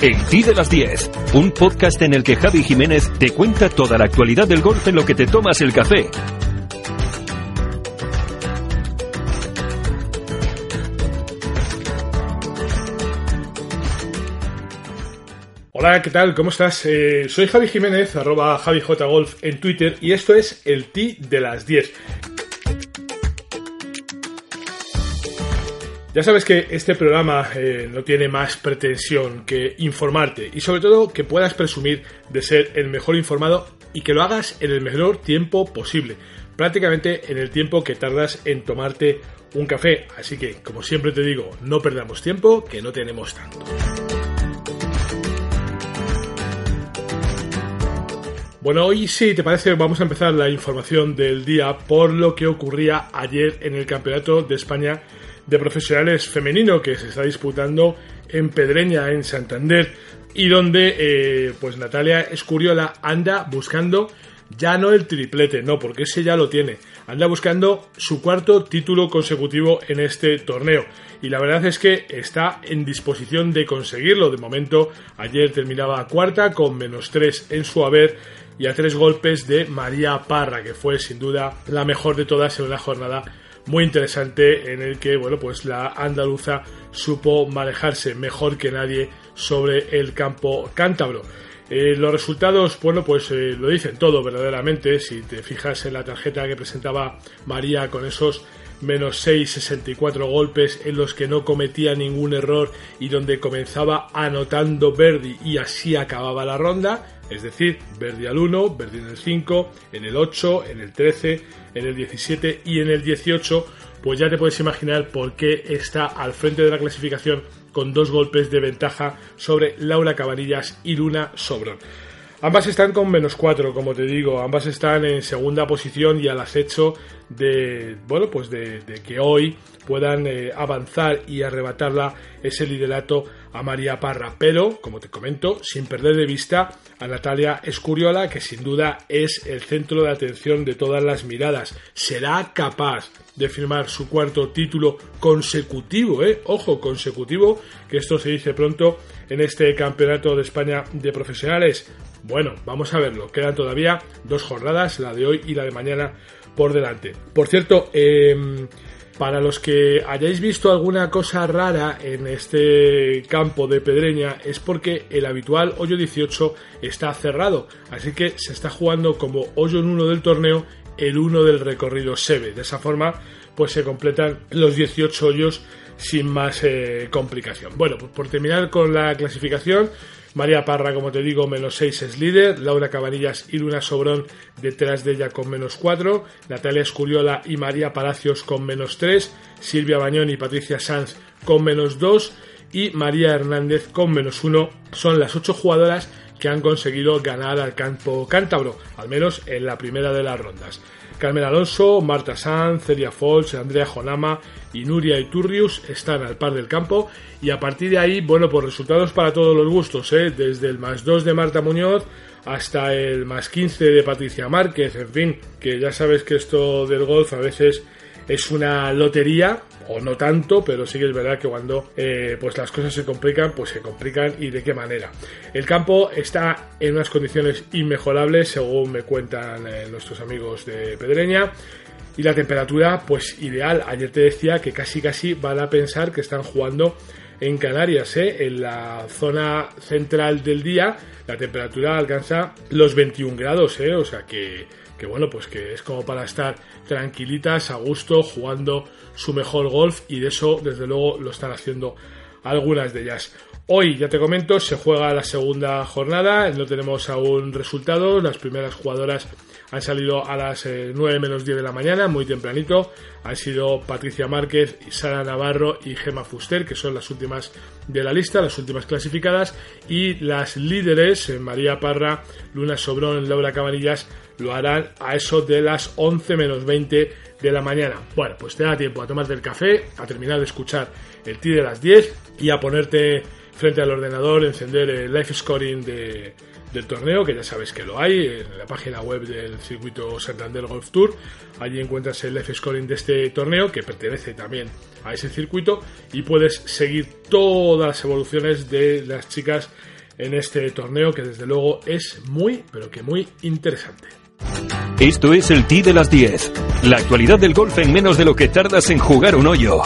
El Ti de las 10, un podcast en el que Javi Jiménez te cuenta toda la actualidad del golf en lo que te tomas el café. Hola, ¿qué tal? ¿Cómo estás? Eh, soy Javi Jiménez, arroba JaviJGolf en Twitter y esto es el Ti de las 10. Ya sabes que este programa eh, no tiene más pretensión que informarte y sobre todo que puedas presumir de ser el mejor informado y que lo hagas en el menor tiempo posible, prácticamente en el tiempo que tardas en tomarte un café. Así que, como siempre te digo, no perdamos tiempo, que no tenemos tanto. Bueno, hoy sí, ¿te parece? Vamos a empezar la información del día por lo que ocurría ayer en el Campeonato de España de profesionales femenino que se está disputando en Pedreña, en Santander, y donde eh, pues Natalia Escuriola anda buscando ya no el triplete, no, porque ese ya lo tiene. Anda buscando su cuarto título consecutivo en este torneo. Y la verdad es que está en disposición de conseguirlo. De momento, ayer terminaba cuarta con menos tres en su haber y a tres golpes de María Parra, que fue sin duda la mejor de todas en una jornada muy interesante en el que, bueno, pues la andaluza supo manejarse mejor que nadie sobre el campo cántabro. Eh, los resultados, bueno, pues eh, lo dicen todo verdaderamente. Si te fijas en la tarjeta que presentaba María con esos menos 6, 64 golpes en los que no cometía ningún error y donde comenzaba anotando Verdi y así acababa la ronda, es decir, Verdi al 1, Verdi en el 5, en el 8, en el 13, en el 17 y en el 18, pues ya te puedes imaginar por qué está al frente de la clasificación con dos golpes de ventaja sobre Laura Cabanillas y Luna Sobrón. Ambas están con menos 4, como te digo, ambas están en segunda posición y al acecho de, bueno, pues de, que hoy puedan eh, avanzar y arrebatarla ese liderato a María Parra, pero, como te comento, sin perder de vista a Natalia Escuriola, que sin duda es el centro de atención de todas las miradas. Será capaz de firmar su cuarto título consecutivo, ¿eh? Ojo, consecutivo, que esto se dice pronto en este Campeonato de España de Profesionales. Bueno, vamos a verlo. Quedan todavía dos jornadas, la de hoy y la de mañana, por delante. Por cierto, eh, para los que hayáis visto alguna cosa rara en este campo de Pedreña es porque el habitual hoyo 18 está cerrado, así que se está jugando como hoyo en uno del torneo el uno del recorrido SEBE. De esa forma, pues se completan los 18 hoyos sin más eh, complicación. Bueno, pues por terminar con la clasificación, María Parra, como te digo, menos 6 es líder. Laura Cabanillas y Luna Sobrón detrás de ella con menos 4. Natalia Escuriola y María Palacios con menos 3. Silvia Bañón y Patricia Sanz con menos 2. Y María Hernández con menos 1. Son las 8 jugadoras que han conseguido ganar al campo cántabro, al menos en la primera de las rondas. Carmen Alonso, Marta Sanz, Celia Fols, Andrea Jonama y Nuria Iturrius están al par del campo y a partir de ahí, bueno, pues resultados para todos los gustos, ¿eh? desde el más 2 de Marta Muñoz hasta el más 15 de Patricia Márquez, en fin, que ya sabes que esto del golf a veces es una lotería o no tanto, pero sí que es verdad que cuando eh, pues las cosas se complican, pues se complican y de qué manera. El campo está en unas condiciones inmejorables, según me cuentan eh, nuestros amigos de Pedreña. Y la temperatura, pues ideal. Ayer te decía que casi casi van a pensar que están jugando en Canarias, ¿eh? en la zona central del día, la temperatura alcanza los 21 grados, ¿eh? o sea que que bueno, pues que es como para estar tranquilitas, a gusto, jugando su mejor golf y de eso desde luego lo están haciendo algunas de ellas. Hoy, ya te comento, se juega la segunda jornada, no tenemos aún resultados, las primeras jugadoras han salido a las 9 eh, menos 10 de la mañana, muy tempranito. Han sido Patricia Márquez, Sara Navarro y Gema Fuster, que son las últimas de la lista, las últimas clasificadas. Y las líderes, eh, María Parra, Luna Sobrón, Laura Cabanillas, lo harán a eso de las 11 menos 20 de la mañana. Bueno, pues te da tiempo a tomarte el café, a terminar de escuchar el T de las 10 y a ponerte frente al ordenador, encender el live scoring de, del torneo, que ya sabes que lo hay, en la página web del circuito Santander Golf Tour. Allí encuentras el live scoring de este torneo, que pertenece también a ese circuito y puedes seguir todas las evoluciones de las chicas en este torneo que desde luego es muy, pero que muy interesante. Esto es el T de las 10. La actualidad del golf en menos de lo que tardas en jugar un hoyo.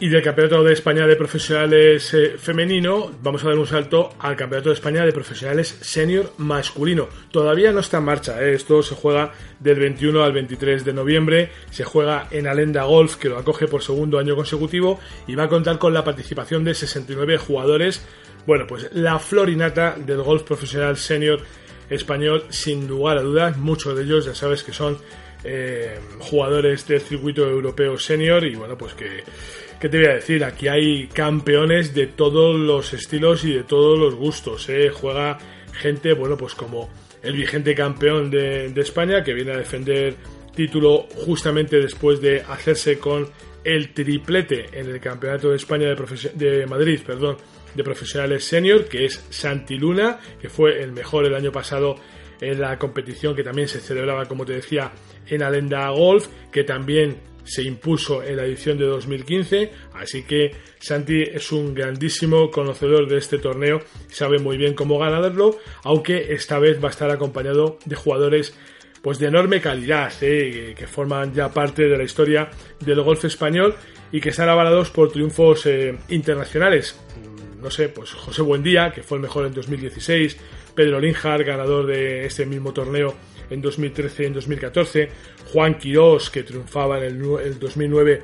Y del Campeonato de España de Profesionales eh, Femenino, vamos a dar un salto al Campeonato de España de Profesionales Senior Masculino. Todavía no está en marcha, eh. esto se juega del 21 al 23 de noviembre, se juega en Alenda Golf, que lo acoge por segundo año consecutivo, y va a contar con la participación de 69 jugadores. Bueno, pues la florinata del golf profesional senior español, sin lugar a dudas, muchos de ellos ya sabes que son eh, jugadores del circuito europeo senior y bueno, pues que ¿Qué te voy a decir? Aquí hay campeones de todos los estilos y de todos los gustos. ¿eh? Juega gente, bueno, pues como el vigente campeón de, España, que viene a defender título justamente después de hacerse con el triplete en el Campeonato de España de, de Madrid, perdón, de profesionales senior, que es Santi Luna, que fue el mejor el año pasado en la competición que también se celebraba, como te decía, en Alenda Golf, que también se impuso en la edición de 2015, así que Santi es un grandísimo conocedor de este torneo, sabe muy bien cómo ganarlo, aunque esta vez va a estar acompañado de jugadores pues de enorme calidad, eh, que forman ya parte de la historia del golf español y que están avalados por triunfos eh, internacionales. No sé, pues José Buendía, que fue el mejor en 2016, Pedro Linjar, ganador de este mismo torneo en 2013 y en 2014, Juan Quirós, que triunfaba en el, 2009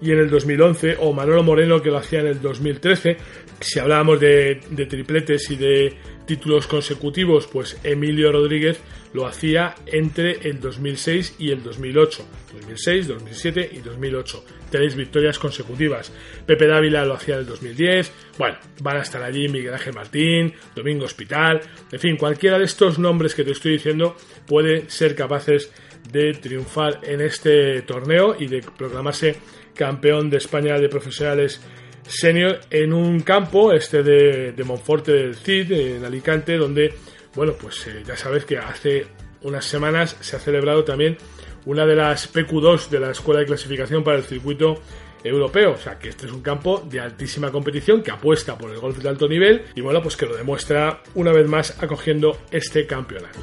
y en el 2011, o Manolo Moreno, que lo hacía en el 2013. Si hablábamos de, de tripletes y de títulos consecutivos, pues Emilio Rodríguez lo hacía entre el 2006 y el 2008. 2006, 2007 y 2008. Tres victorias consecutivas. Pepe Dávila lo hacía en el 2010. Bueno, van a estar allí Miguel Ángel Martín, Domingo Hospital. En fin, cualquiera de estos nombres que te estoy diciendo puede ser capaces de triunfar en este torneo y de proclamarse campeón de España de profesionales senior en un campo, este de, de Monforte del Cid, en Alicante, donde, bueno, pues eh, ya sabes que hace unas semanas se ha celebrado también una de las PQ2 de la Escuela de Clasificación para el Circuito Europeo. O sea, que este es un campo de altísima competición que apuesta por el golf de alto nivel y, bueno, pues que lo demuestra una vez más acogiendo este campeonato.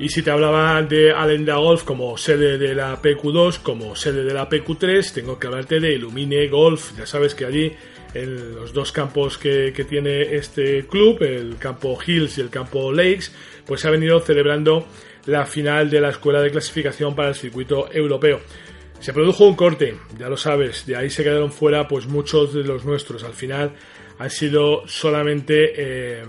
Y si te hablaba de Alenda Golf como sede de la PQ2, como sede de la PQ3, tengo que hablarte de Illumine Golf. Ya sabes que allí, en los dos campos que, tiene este club, el campo Hills y el campo Lakes, pues se ha venido celebrando la final de la escuela de clasificación para el circuito europeo. Se produjo un corte, ya lo sabes, de ahí se quedaron fuera pues muchos de los nuestros. Al final han sido solamente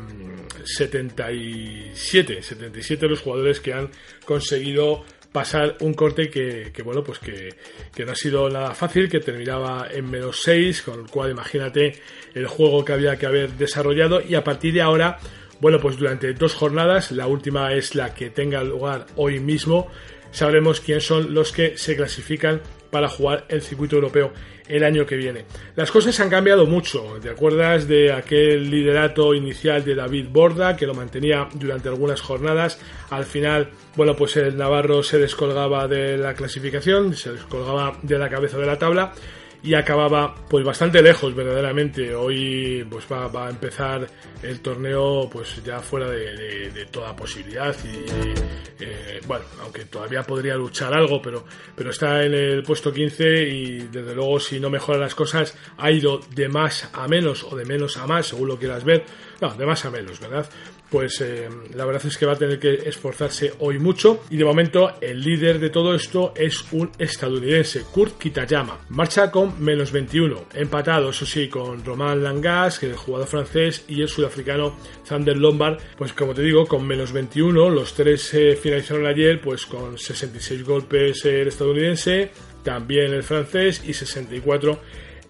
77, eh, 77 los jugadores que han conseguido pasar un corte que, bueno, pues que, que, no ha sido nada fácil, que terminaba en menos 6, con el cual imagínate el juego que había que haber desarrollado. Y a partir de ahora, bueno, pues durante dos jornadas, la última es la que tenga lugar hoy mismo, sabremos quiénes son los que se clasifican para jugar el circuito europeo el año que viene. Las cosas han cambiado mucho. ¿Te acuerdas de aquel liderato inicial de David Borda que lo mantenía durante algunas jornadas? Al final, bueno, pues el Navarro se descolgaba de la clasificación, se descolgaba de la cabeza de la tabla y acababa pues bastante lejos verdaderamente. Hoy pues va, a empezar el torneo pues ya fuera de, toda posibilidad y eh, bueno aunque todavía podría luchar algo pero pero está en el puesto 15 y desde luego si no mejoran las cosas ha ido de más a menos o de menos a más según lo quieras ver. No de más a menos verdad pues eh, la verdad es que va a tener que esforzarse hoy mucho y de momento el líder de todo esto es un estadounidense, Kurt Kitayama. Marcha con menos 21, empatado eso sí con Romain Langas, que es el jugador francés, y el sudafricano Zander Lombard, pues como te digo, con menos 21, los tres eh, finalizaron ayer pues con 66 golpes el estadounidense, también el francés y 64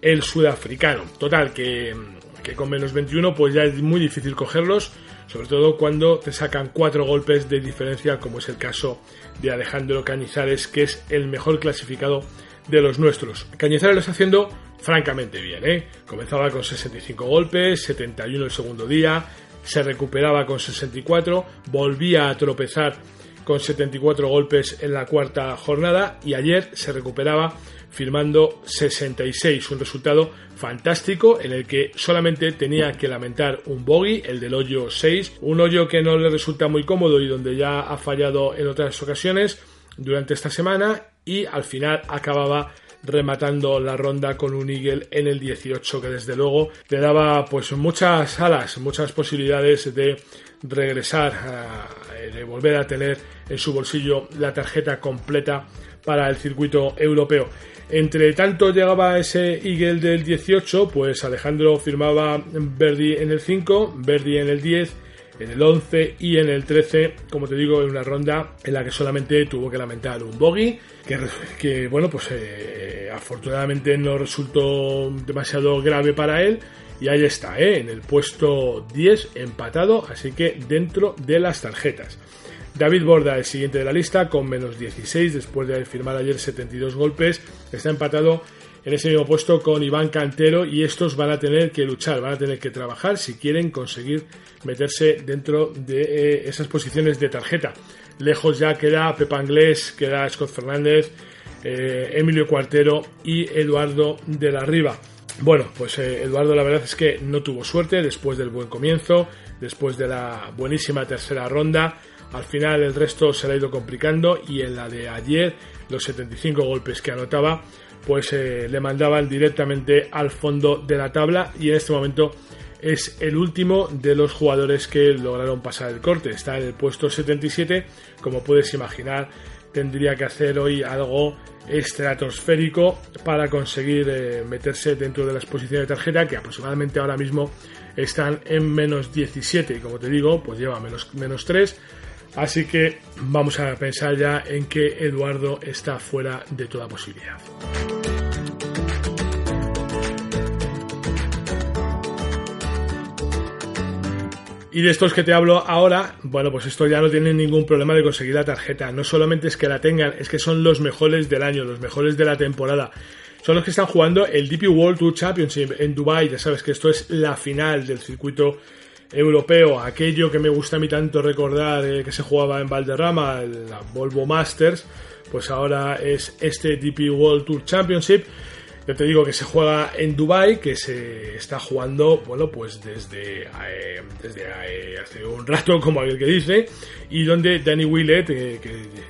el sudafricano. Total, que, que con menos 21 pues ya es muy difícil cogerlos sobre todo cuando te sacan cuatro golpes de diferencia, como es el caso de Alejandro Cañizares, que es el mejor clasificado de los nuestros. Cañizares lo está haciendo francamente bien, ¿eh? Comenzaba con 65 golpes, 71 el segundo día, se recuperaba con 64, volvía a tropezar con 74 golpes en la cuarta jornada y ayer se recuperaba firmando 66, un resultado fantástico en el que solamente tenía que lamentar un bogey, el del hoyo 6, un hoyo que no le resulta muy cómodo y donde ya ha fallado en otras ocasiones durante esta semana y al final acababa rematando la ronda con un eagle en el 18 que desde luego le daba pues muchas alas, muchas posibilidades de regresar, de volver a tener en su bolsillo la tarjeta completa para el circuito europeo. Entre tanto llegaba ese Eagle del 18, pues Alejandro firmaba Verdi en el 5, Verdi en el 10, en el 11 y en el 13, como te digo, en una ronda en la que solamente tuvo que lamentar un bogey, que, bueno, pues eh, afortunadamente no resultó demasiado grave para él. Y ahí está, ¿eh? en el puesto 10 empatado, así que dentro de las tarjetas. David Borda, el siguiente de la lista, con menos 16 después de firmar ayer 72 golpes. Está empatado en ese mismo puesto con Iván Cantero y estos van a tener que luchar, van a tener que trabajar si quieren conseguir meterse dentro de eh, esas posiciones de tarjeta. Lejos ya queda Pepa Anglés, queda Scott Fernández, eh, Emilio Cuartero y Eduardo de la Riva. Bueno, pues eh, Eduardo la verdad es que no tuvo suerte después del buen comienzo, después de la buenísima tercera ronda al final el resto se le ha ido complicando y en la de ayer los 75 golpes que anotaba pues eh, le mandaban directamente al fondo de la tabla y en este momento es el último de los jugadores que lograron pasar el corte. Está en el puesto 77, como puedes imaginar tendría que hacer hoy algo estratosférico para conseguir eh, meterse dentro de las posiciones de tarjeta que aproximadamente ahora mismo están en menos 17 y como te digo pues lleva menos, menos 3 Así que vamos a pensar ya en que Eduardo está fuera de toda posibilidad. Y de estos que te hablo ahora, bueno, pues esto ya no tienen ningún problema de conseguir la tarjeta. No solamente es que la tengan, es que son los mejores del año, los mejores de la temporada. Son los que están jugando el DP World Tour Championship en Dubai. Ya sabes que esto es la final del circuito europeo, aquello que me gusta a mí tanto recordar eh, que se jugaba en Valderrama, la Volvo Masters, pues ahora es este DP World Tour Championship. Yo te digo que se juega en Dubai, que se está jugando, bueno, pues desde, eh, desde eh, hace un rato, como aquel que dice, y donde Danny Willett, que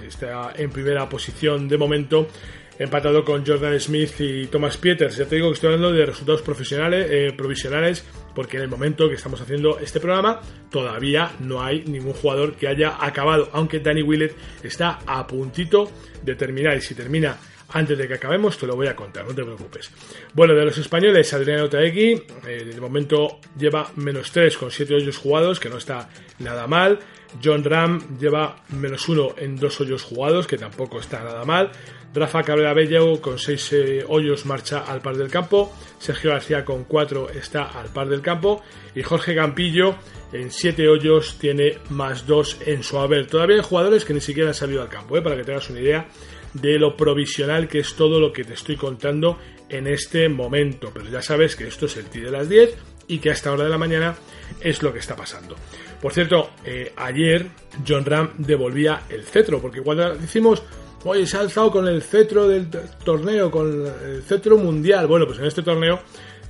está en primera posición de momento, empatado con Jordan Smith y Thomas Pieters. Ya te digo que estoy hablando de resultados profesionales, eh, provisionales, porque en el momento que estamos haciendo este programa todavía no hay ningún jugador que haya acabado, aunque Danny Willett está a puntito de terminar y si termina antes de que acabemos te lo voy a contar, no te preocupes. Bueno, de los españoles, Adriano Taegui, eh, de momento lleva menos 3 con 7 hoyos jugados, que no está nada mal. John Ram lleva menos 1 en 2 hoyos jugados, que tampoco está nada mal. Rafa Cabrera Bello con 6 eh, hoyos marcha al par del campo. Sergio García con 4 está al par del campo. Y Jorge Campillo en 7 hoyos tiene más 2 en su haber. Todavía hay jugadores que ni siquiera han salido al campo, eh, para que tengas una idea de lo provisional que es todo lo que te estoy contando en este momento. Pero ya sabes que esto es el TI de las 10 y que a esta hora de la mañana es lo que está pasando. Por cierto, eh, ayer John Ram devolvía el cetro, porque cuando decimos Oye, se ha alzado con el cetro del torneo, con el cetro mundial. Bueno, pues en este torneo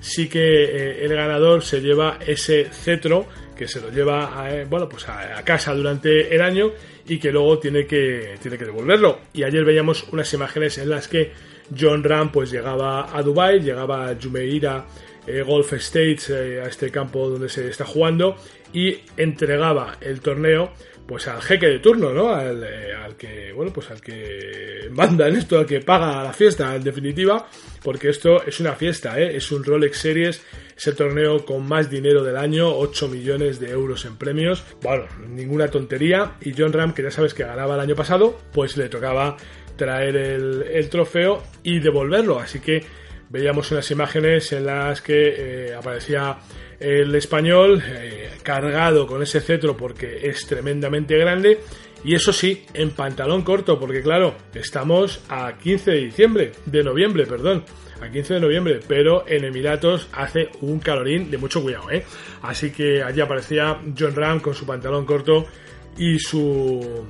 sí que eh, el ganador se lleva ese cetro que se lo lleva a, eh, bueno, pues a, casa durante el año y que luego tiene que, tiene que devolverlo. Y ayer veíamos unas imágenes en las que John Ram pues llegaba a Dubai, llegaba a Jumeirah eh, Golf States, a este campo donde se está jugando, y entregaba el torneo pues al jeque de turno, ¿no? Eh, al, que, bueno, pues al que manda en esto, al que paga la fiesta, en definitiva, porque esto es una fiesta, ¿eh? Es un Rolex Series, es el torneo con más dinero del año, 8 millones de euros en premios, bueno, ninguna tontería, y John Ram, que ya sabes que ganaba el año pasado, pues le tocaba traer el, trofeo y devolverlo, así que veíamos unas imágenes en las que eh, aparecía el español eh, cargado con ese cetro porque es tremendamente grande y eso sí, en pantalón corto, porque claro, estamos a 15 de diciembre, de noviembre, perdón, a 15 de noviembre, pero en Emiratos hace un calorín de mucho cuidado, ¿eh? Así que allí aparecía John Ram con su pantalón corto y su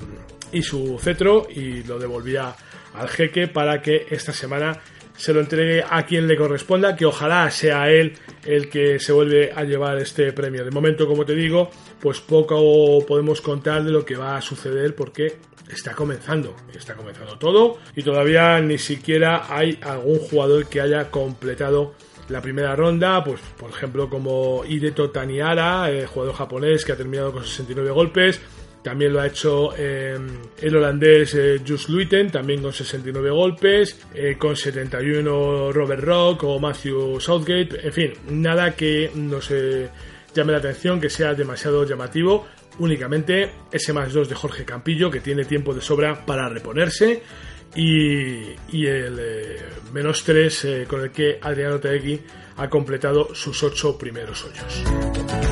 y su cetro y lo devolvía al jeque para que esta semana se lo entregue a quien le corresponda, que ojalá sea él el que se vuelve a llevar este premio. De momento, como te digo, pues poco podemos contar de lo que va a suceder porque está comenzando, está comenzando todo y todavía ni siquiera hay algún jugador que haya completado la primera ronda, pues por ejemplo como Hideto Taniara, el jugador japonés que ha terminado con 69 golpes, también lo ha hecho eh, el holandés eh, Just Luiten, también con 69 golpes, eh, con 71 Robert Rock o Matthew Southgate, en fin, nada que nos llame la atención, que sea demasiado llamativo, únicamente ese más 2 de Jorge Campillo, que tiene tiempo de sobra para reponerse, y, el menos 3 con el que Adriano Taegui ha completado sus 8 primeros hoyos.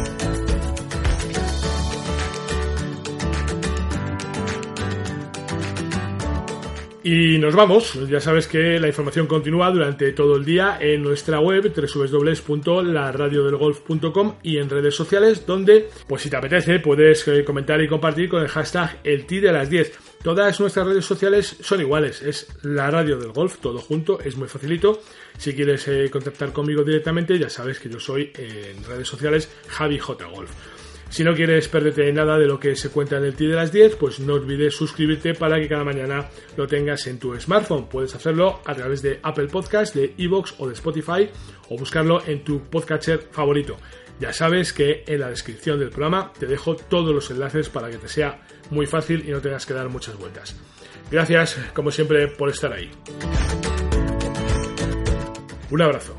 Y nos vamos, ya sabes que la información continúa durante todo el día en nuestra web www.laradiodelgolf.com y en redes sociales donde, pues si te apetece, puedes eh, comentar y compartir con el hashtag el ti de las 10. Todas nuestras redes sociales son iguales, es la radio del golf, todo junto, es muy facilito. Si quieres eh, contactar conmigo directamente, ya sabes que yo soy en redes sociales Javi J Golf. Si no quieres perderte nada de lo que se cuenta en el TI de las 10, pues no olvides suscribirte para que cada mañana lo tengas en tu smartphone. Puedes hacerlo a través de Apple Podcast, de Evox o de Spotify o buscarlo en tu podcatcher favorito. Ya sabes que en la descripción del programa te dejo todos los enlaces para que te sea muy fácil y no tengas que dar muchas vueltas. Gracias, como siempre, por estar ahí. Un abrazo.